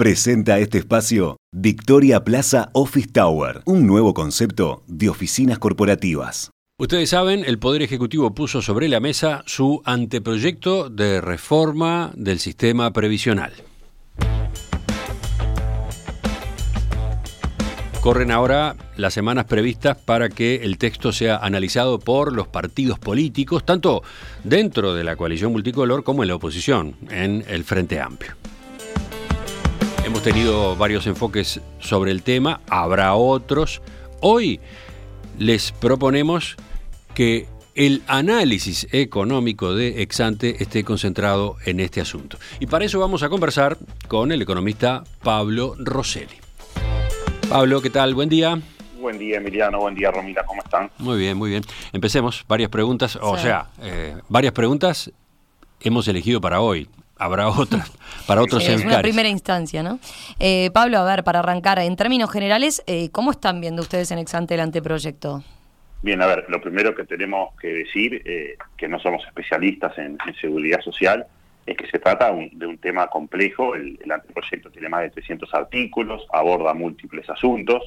Presenta este espacio Victoria Plaza Office Tower, un nuevo concepto de oficinas corporativas. Ustedes saben, el Poder Ejecutivo puso sobre la mesa su anteproyecto de reforma del sistema previsional. Corren ahora las semanas previstas para que el texto sea analizado por los partidos políticos, tanto dentro de la coalición multicolor como en la oposición, en el Frente Amplio. Hemos tenido varios enfoques sobre el tema, habrá otros. Hoy les proponemos que el análisis económico de Exante esté concentrado en este asunto. Y para eso vamos a conversar con el economista Pablo Rosselli. Pablo, ¿qué tal? Buen día. Buen día, Emiliano. Buen día, Romina. ¿Cómo están? Muy bien, muy bien. Empecemos. Varias preguntas. O sea, eh, varias preguntas hemos elegido para hoy habrá otras para otros Es una primera instancia, ¿no? Eh, Pablo, a ver, para arrancar, en términos generales, eh, ¿cómo están viendo ustedes en Exante el anteproyecto? Bien, a ver, lo primero que tenemos que decir, eh, que no somos especialistas en, seguridad social, es que se trata de un tema complejo. El, el, anteproyecto tiene más de 300 artículos, aborda múltiples asuntos.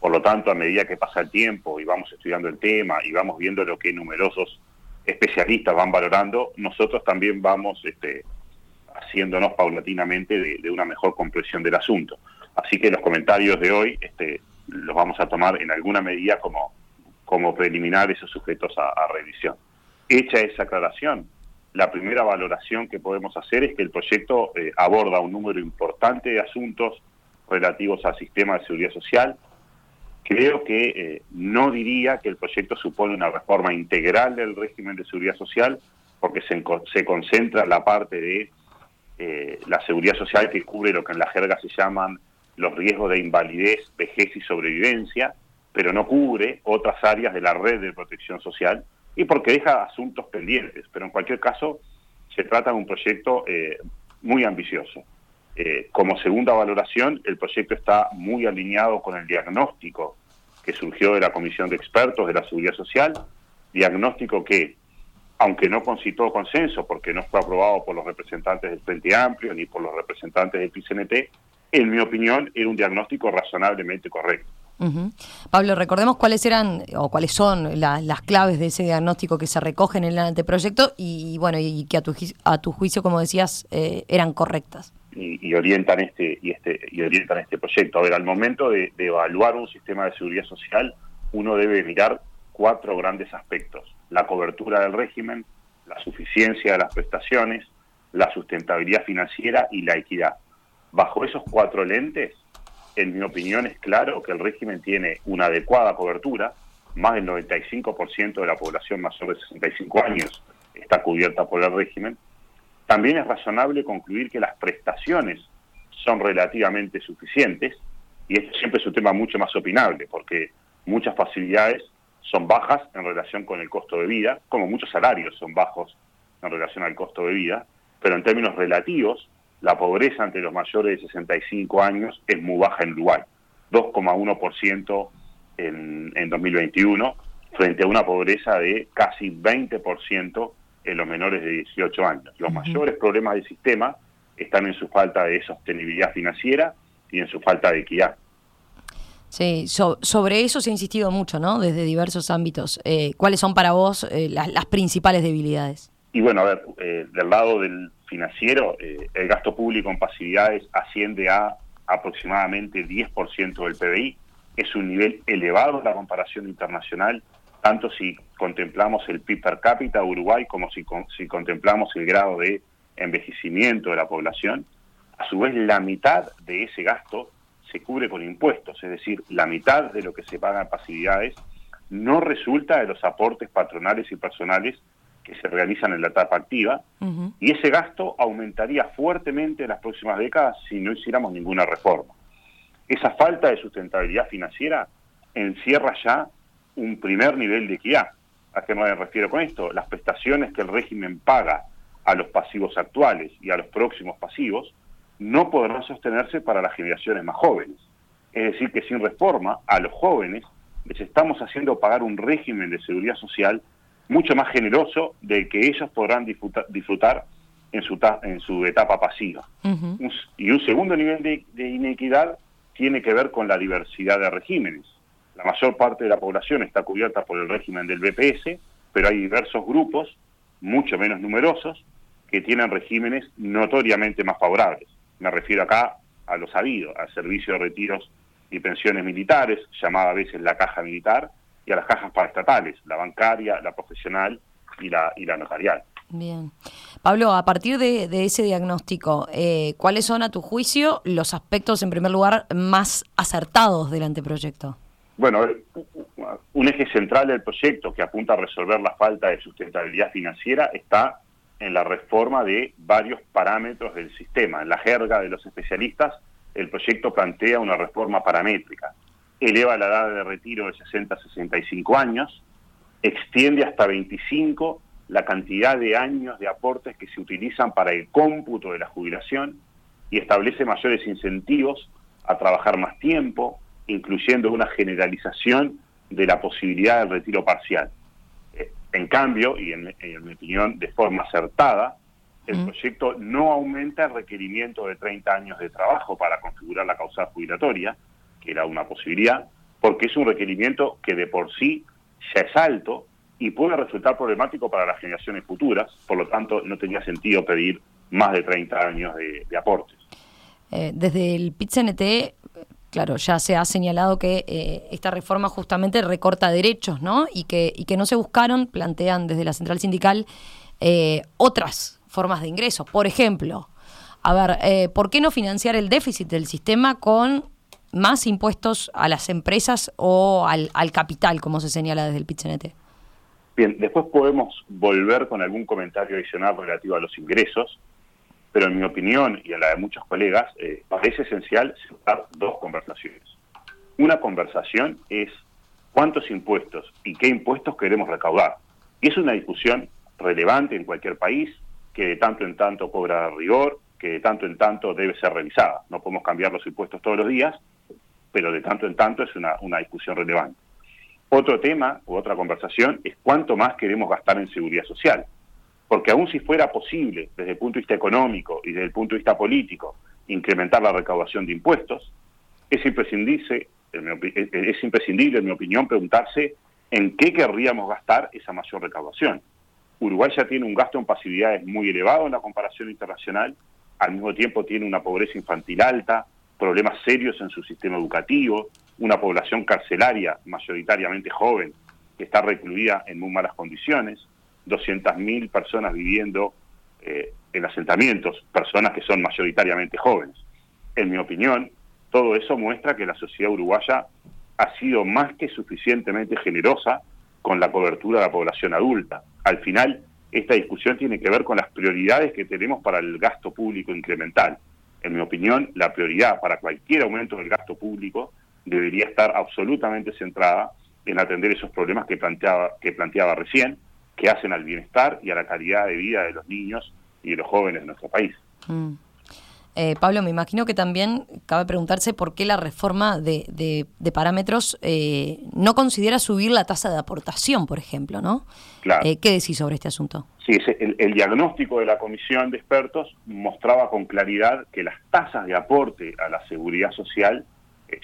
Por lo tanto, a medida que pasa el tiempo y vamos estudiando el tema y vamos viendo lo que numerosos especialistas van valorando, nosotros también vamos este, haciéndonos paulatinamente de, una mejor comprensión del asunto. Así que los comentarios de hoy este, los vamos a tomar en alguna medida como, como preliminares o sujetos a, revisión. Hecha esa aclaración, la primera valoración que podemos hacer es que el proyecto eh, aborda un número importante de asuntos relativos al sistema de seguridad social. Creo que eh, no diría que el proyecto supone una reforma integral del régimen de seguridad social, porque se, se concentra la parte de eh, la seguridad social que cubre lo que en la jerga se llaman los riesgos de invalidez, vejez y sobrevivencia, pero no cubre otras áreas de la red de protección social y porque deja asuntos pendientes. Pero en cualquier caso, se trata de un proyecto eh, muy ambicioso. Eh, como segunda valoración, el proyecto está muy alineado con el diagnóstico que surgió de la Comisión de Expertos de la Seguridad Social, diagnóstico que aunque no concitó consenso porque no fue aprobado por los representantes del Frente Amplio ni por los representantes del PCNT, en mi opinión era un diagnóstico razonablemente correcto. Pablo, recordemos cuáles eran o cuáles son las claves de ese diagnóstico que se recogen en el anteproyecto y, bueno y que a tu, a tu juicio, como decías, eh, eran correctas. Y, orientan este y este y orientan este proyecto. A ver, al momento de evaluar un sistema de seguridad social, uno debe mirar cuatro grandes aspectos la cobertura del régimen, la suficiencia de las prestaciones, la sustentabilidad financiera y la equidad. Bajo esos cuatro lentes, en mi opinión es claro que el régimen tiene una adecuada cobertura, más del 95% de la población mayor de 65 años está cubierta por el régimen. También es razonable concluir que las prestaciones son relativamente suficientes, y esto siempre es un tema mucho más opinable, porque muchas facilidades son bajas en relación con el costo de vida, como muchos salarios son bajos en relación al costo de vida, pero en términos relativos, la pobreza entre los mayores de 65 años es muy baja en Uruguay, 2,1% en, en 2021, frente a una pobreza de casi 20% en los menores de 18 años. Los mayores problemas del sistema están en su falta de sostenibilidad financiera y en su falta de equidad. Sí, sobre eso se ha insistido mucho, ¿no? Desde diversos ámbitos. Eh, ¿Cuáles son para vos eh, las, principales debilidades? Y bueno, a ver, eh, del lado del financiero, el gasto público en pasividades asciende a aproximadamente 10% del PBI. Es un nivel elevado en la comparación internacional, tanto si contemplamos el PIB per cápita de Uruguay como si contemplamos el grado de envejecimiento de la población. A su vez, la mitad de ese gasto se cubre con impuestos, es decir, la mitad de lo que se paga en pasividades no resulta de los aportes patronales y personales que se realizan en la etapa activa, y ese gasto aumentaría fuertemente en las próximas décadas si no hiciéramos ninguna reforma. Esa falta de sustentabilidad financiera encierra ya un primer nivel de equidad. ¿A qué me refiero con esto? Las prestaciones que el régimen paga a los pasivos actuales y a los próximos pasivos no podrán sostenerse para las generaciones más jóvenes. Es decir, que sin reforma a los jóvenes les estamos haciendo pagar un régimen de seguridad social mucho más generoso del que ellos podrán disfrutar, en su, en su etapa pasiva. y un segundo nivel de, de inequidad tiene que ver con la diversidad de regímenes. La mayor parte de la población está cubierta por el régimen del BPS, pero hay diversos grupos, mucho menos numerosos, que tienen regímenes notoriamente más favorables. Me refiero acá a lo sabido, al servicio de retiros y pensiones militares, llamada a veces la caja militar, y a las cajas paraestatales, la bancaria, la profesional y la, y la notarial. Bien. Pablo, a partir de, ese diagnóstico, eh, ¿cuáles son a tu juicio los aspectos, en primer lugar, más acertados del anteproyecto? Bueno, un eje central del proyecto que apunta a resolver la falta de sustentabilidad financiera está en la reforma de varios parámetros del sistema. En la jerga de los especialistas, el proyecto plantea una reforma paramétrica. Eleva la edad de retiro de 60 a 65 años, extiende hasta 25 la cantidad de años de aportes que se utilizan para el cómputo de la jubilación y establece mayores incentivos a trabajar más tiempo, incluyendo una generalización de la posibilidad del retiro parcial. En cambio, y en, mi opinión de forma acertada, el proyecto no aumenta el requerimiento de 30 años de trabajo para configurar la causa jubilatoria, que era una posibilidad, porque es un requerimiento que de por sí ya es alto y puede resultar problemático para las generaciones futuras, por lo tanto no tenía sentido pedir más de 30 años de, aportes. Eh, desde el PIT-CNT, claro, ya se ha señalado que eh, esta reforma justamente recorta derechos, ¿no? Y que, y que no se buscaron, plantean desde la central sindical, eh, otras formas de ingreso. Por ejemplo, a ver, ¿por qué no financiar el déficit del sistema con más impuestos a las empresas o al, al capital, como se señala desde el PIT-CNT? Bien, después podemos volver con algún comentario adicional relativo a los ingresos, pero en mi opinión y a la de muchos colegas, eh, parece esencial separar dos conversaciones. Una conversación es cuántos impuestos y qué impuestos queremos recaudar. Y es una discusión relevante en cualquier país, que de tanto en tanto cobra rigor, que de tanto en tanto debe ser revisada. No podemos cambiar los impuestos todos los días, pero de tanto en tanto es una, una discusión relevante. Otro tema u otra conversación es cuánto más queremos gastar en seguridad social. Porque aun si fuera posible, desde el punto de vista económico y desde el punto de vista político, incrementar la recaudación de impuestos, es imprescindible, es imprescindible, en mi opinión, preguntarse en qué querríamos gastar esa mayor recaudación. Uruguay ya tiene un gasto en pasividades muy elevado en la comparación internacional, al mismo tiempo tiene una pobreza infantil alta, problemas serios en su sistema educativo, una población carcelaria mayoritariamente joven que está recluida en muy malas condiciones, 200.000 personas viviendo eh, en asentamientos, personas que son mayoritariamente jóvenes. En mi opinión, todo eso muestra que la sociedad uruguaya ha sido más que suficientemente generosa con la cobertura de la población adulta. Al final, esta discusión tiene que ver con las prioridades que tenemos para el gasto público incremental. En mi opinión, la prioridad para cualquier aumento del gasto público debería estar absolutamente centrada en atender esos problemas que planteaba, que planteaba recién, que hacen al bienestar y a la calidad de vida de los niños y de los jóvenes de nuestro país. Mm. Eh, Pablo, me imagino que también cabe preguntarse por qué la reforma de, de, parámetros eh, no considera subir la tasa de aportación, por ejemplo, ¿no? Claro. Eh, ¿Qué decís sobre este asunto? Sí, el, el, diagnóstico de la comisión de expertos mostraba con claridad que las tasas de aporte a la seguridad social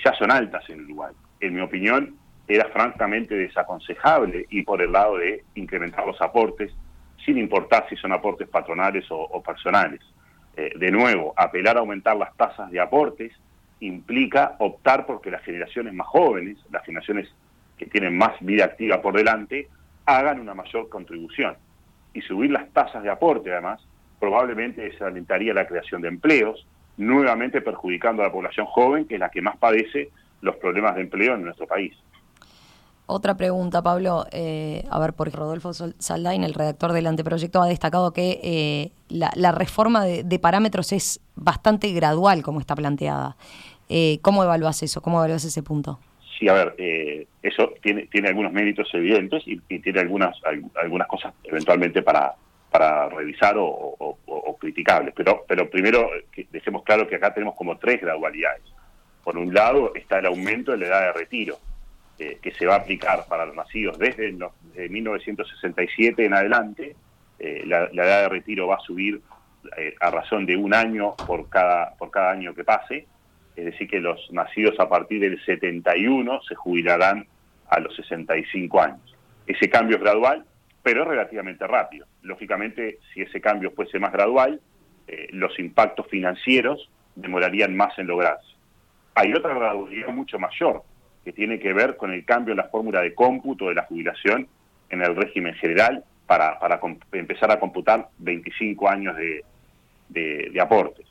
ya son altas en Uruguay. En mi opinión, era francamente desaconsejable y por el lado de incrementar los aportes, sin importar si son aportes patronales o, personales. Eh, de nuevo, apelar a aumentar las tasas de aportes implica optar porque las generaciones más jóvenes, las generaciones que tienen más vida activa por delante, hagan una mayor contribución. Y subir las tasas de aporte, además, probablemente desalentaría la creación de empleos, nuevamente perjudicando a la población joven, que es la que más padece los problemas de empleo en nuestro país. Otra pregunta, Pablo. Eh, a ver, porque Rodolfo Saldain, el redactor del anteproyecto, ha destacado que eh, la, reforma de, parámetros es bastante gradual, como está planteada. Eh, ¿Cómo evalúas eso? ¿Cómo evalúas ese punto? Sí, a ver, eso tiene, tiene algunos méritos evidentes y, tiene algunas, algunas cosas eventualmente para, para revisar o, criticables. Pero, pero primero que dejemos claro que acá tenemos como tres gradualidades. Por un lado está el aumento de la edad de retiro, eh, que se va a aplicar para los nacidos desde, los, 1967 en adelante. Eh, la, edad de retiro va a subir eh, a razón de un año por cada, por cada año que pase, es decir, que los nacidos a partir del 71 se jubilarán a los 65 años. Ese cambio es gradual, pero es relativamente rápido. Lógicamente, si ese cambio fuese más gradual, los impactos financieros demorarían más en lograrse. Hay otra gradualidad mucho mayor, que tiene que ver con el cambio en la fórmula de cómputo de la jubilación en el régimen general para, empezar a computar 25 años de, de, aportes.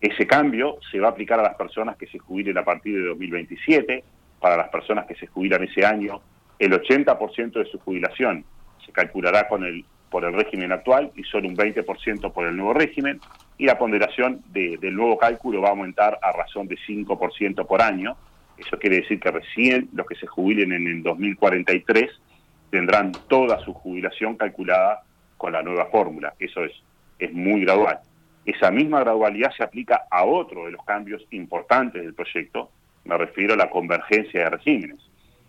Ese cambio se va a aplicar a las personas que se jubilen a partir de 2027, para las personas que se jubilan ese año, el 80% de su jubilación se calculará con el, por el régimen actual y solo un 20% por el nuevo régimen, y la ponderación del nuevo cálculo va a aumentar a razón de 5% por año. Eso quiere decir que recién los que se jubilen en el 2043 tendrán toda su jubilación calculada con la nueva fórmula. Eso es, es muy gradual. Esa misma gradualidad se aplica a otro de los cambios importantes del proyecto, me refiero a la convergencia de regímenes.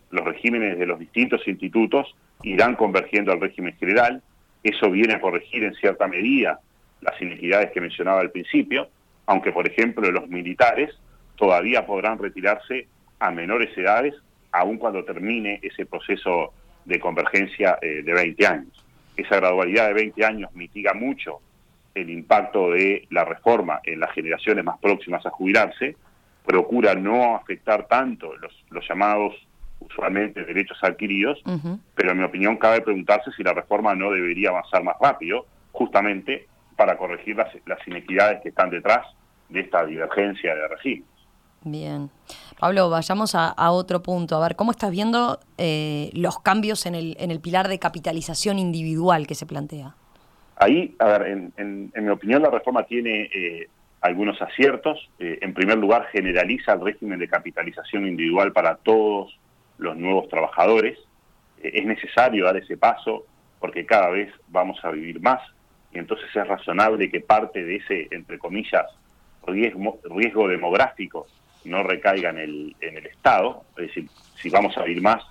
Los regímenes de los distintos institutos irán convergiendo al régimen general, eso viene a corregir en cierta medida las inequidades que mencionaba al principio, aunque por ejemplo los militares todavía podrán retirarse a menores edades, aun cuando termine ese proceso de convergencia eh, de 20 años. Esa gradualidad de 20 años mitiga mucho el impacto de la reforma en las generaciones más próximas a jubilarse, procura no afectar tanto los, los llamados usualmente derechos adquiridos, pero en mi opinión cabe preguntarse si la reforma no debería avanzar más rápido, justamente para corregir las, las inequidades que están detrás de esta divergencia de régimen. Bien. Pablo, vayamos a, otro punto. A ver, ¿cómo estás viendo eh, los cambios en el, en el pilar de capitalización individual que se plantea? Ahí, a ver, en, mi opinión la reforma tiene eh, algunos aciertos. Eh, en primer lugar, generaliza el régimen de capitalización individual para todos los nuevos trabajadores. es necesario dar ese paso porque cada vez vamos a vivir más y entonces es razonable que parte de ese, entre comillas, riesgo demográfico no recaiga en el, en el Estado, es decir, si vamos a vivir más,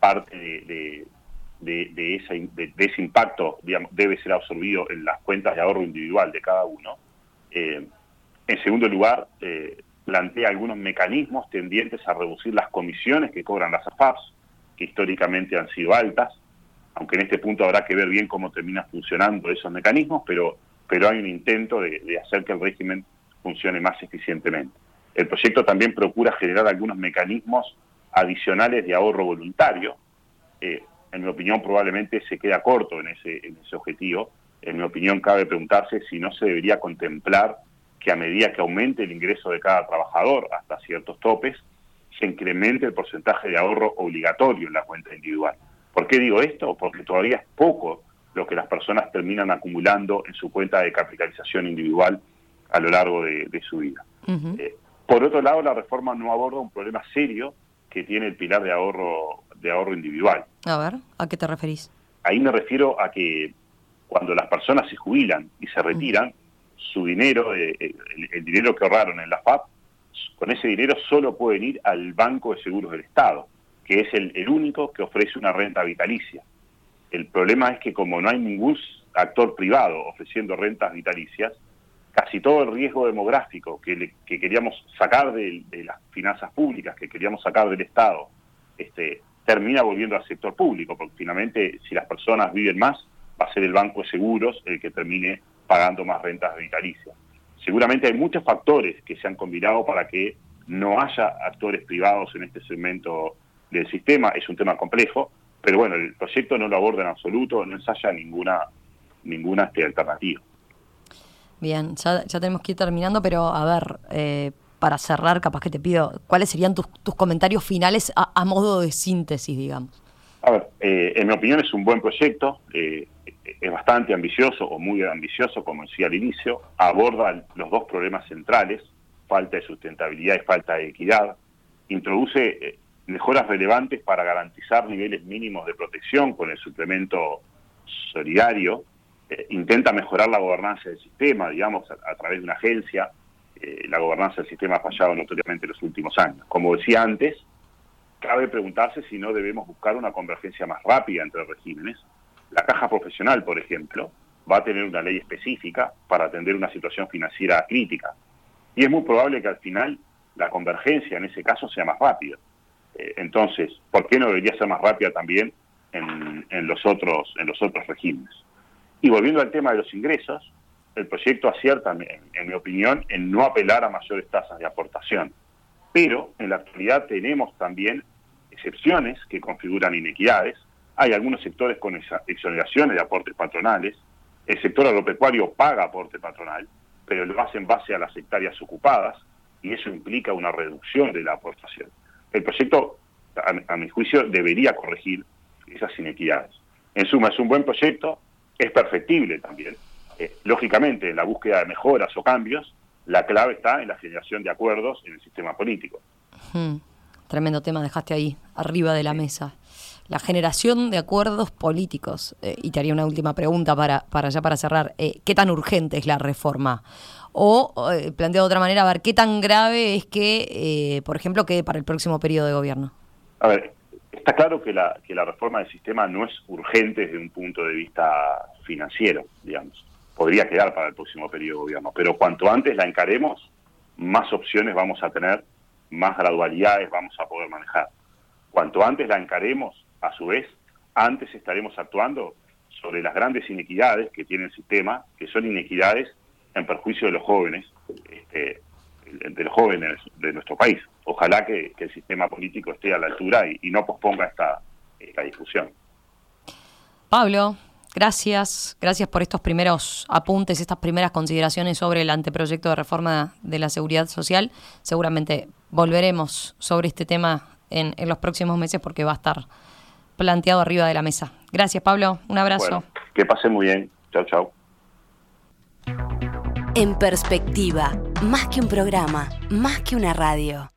parte de, de, de, ese impacto debe ser absorbido en las cuentas de ahorro individual de cada uno. Eh, en segundo lugar, eh, plantea algunos mecanismos tendientes a reducir las comisiones que cobran las AFAPs, que históricamente han sido altas, aunque en este punto habrá que ver bien cómo termina funcionando esos mecanismos, pero, pero hay un intento de hacer que el régimen funcione más eficientemente. El proyecto también procura generar algunos mecanismos adicionales de ahorro voluntario. Eh, en mi opinión, probablemente se queda corto en ese, en ese objetivo. En mi opinión, cabe preguntarse si no se debería contemplar que a medida que aumente el ingreso de cada trabajador hasta ciertos topes, se incremente el porcentaje de ahorro obligatorio en la cuenta individual. ¿Por qué digo esto? Porque todavía es poco lo que las personas terminan acumulando en su cuenta de capitalización individual a lo largo de, su vida. Por otro lado, la reforma no aborda un problema serio que tiene el pilar de ahorro de ahorro individual. A ver, ¿a qué te referís? Ahí me refiero a que cuando las personas se jubilan y se retiran, su dinero, eh, eh, el, dinero que ahorraron en la FAP, con ese dinero solo pueden ir al Banco de Seguros del Estado, que es el, el único que ofrece una renta vitalicia. El problema es que como no hay ningún actor privado ofreciendo rentas vitalicias, casi todo el riesgo demográfico que, queríamos sacar de, las finanzas públicas, que queríamos sacar del Estado, este, termina volviendo al sector público, porque finalmente si las personas viven más, va a ser el Banco de Seguros el que termine pagando más rentas vitalicias. Seguramente hay muchos factores que se han combinado para que no haya actores privados en este segmento del sistema, es un tema complejo, pero bueno, el proyecto no lo aborda en absoluto, no ensaya ninguna, ninguna este, alternativa. Bien, ya, tenemos que ir terminando, pero a ver, eh, para cerrar, capaz que te pido, ¿cuáles serían tus, comentarios finales a, modo de síntesis, digamos? A ver, eh, en mi opinión es un buen proyecto, eh, es bastante ambicioso o muy ambicioso, como decía al inicio, aborda los dos problemas centrales, falta de sustentabilidad y falta de equidad, introduce mejoras relevantes para garantizar niveles mínimos de protección con el suplemento solidario, eh, intenta mejorar la gobernanza del sistema, digamos, a, través de una agencia. Eh, la gobernanza del sistema ha fallado notoriamente en los últimos años. Como decía antes, cabe preguntarse si no debemos buscar una convergencia más rápida entre regímenes. La caja profesional, por ejemplo, va a tener una ley específica para atender una situación financiera crítica. Y es muy probable que al final la convergencia en ese caso sea más rápida. Eh, entonces, ¿por qué no debería ser más rápida también en, los otros, en los otros regímenes? Y volviendo al tema de los ingresos, el proyecto acierta, en, mi opinión, en no apelar a mayores tasas de aportación. Pero en la actualidad tenemos también excepciones que configuran inequidades. Hay algunos sectores con exoneraciones de aportes patronales. El sector agropecuario paga aporte patronal, pero lo hace en base a las hectáreas ocupadas y eso implica una reducción de la aportación. El proyecto, a, mi juicio, debería corregir esas inequidades. En suma, es un buen proyecto, es perfectible también. Eh, lógicamente, en la búsqueda de mejoras o cambios, la clave está en la generación de acuerdos en el sistema político. Tremendo tema dejaste ahí, arriba de la mesa. La generación de acuerdos políticos. Eh, y te haría una última pregunta para, para ya para cerrar. Eh, ¿Qué tan urgente es la reforma? O, planteado de otra manera, a ver, ¿qué tan grave es que, por ejemplo, quede para el próximo periodo de gobierno? A ver, está claro que la, que la reforma del sistema no es urgente desde un punto de vista financiero, digamos. Podría quedar para el próximo periodo de gobierno, pero cuanto antes la encaremos, más opciones vamos a tener más gradualidades vamos a poder manejar. Cuanto antes la encaremos, a su vez, antes estaremos actuando sobre las grandes inequidades que tiene el sistema, que son inequidades en perjuicio de los jóvenes, este, de los jóvenes de nuestro país. Ojalá que, el sistema político esté a la altura y, no posponga esta, esta discusión. Pablo, Gracias, gracias por estos primeros apuntes, estas primeras consideraciones sobre el anteproyecto de reforma de la seguridad social. Seguramente volveremos sobre este tema en, los próximos meses porque va a estar planteado arriba de la mesa. Gracias, Pablo. Un abrazo. que pase muy bien. Chao, chao. En perspectiva, más que un programa, más que una radio.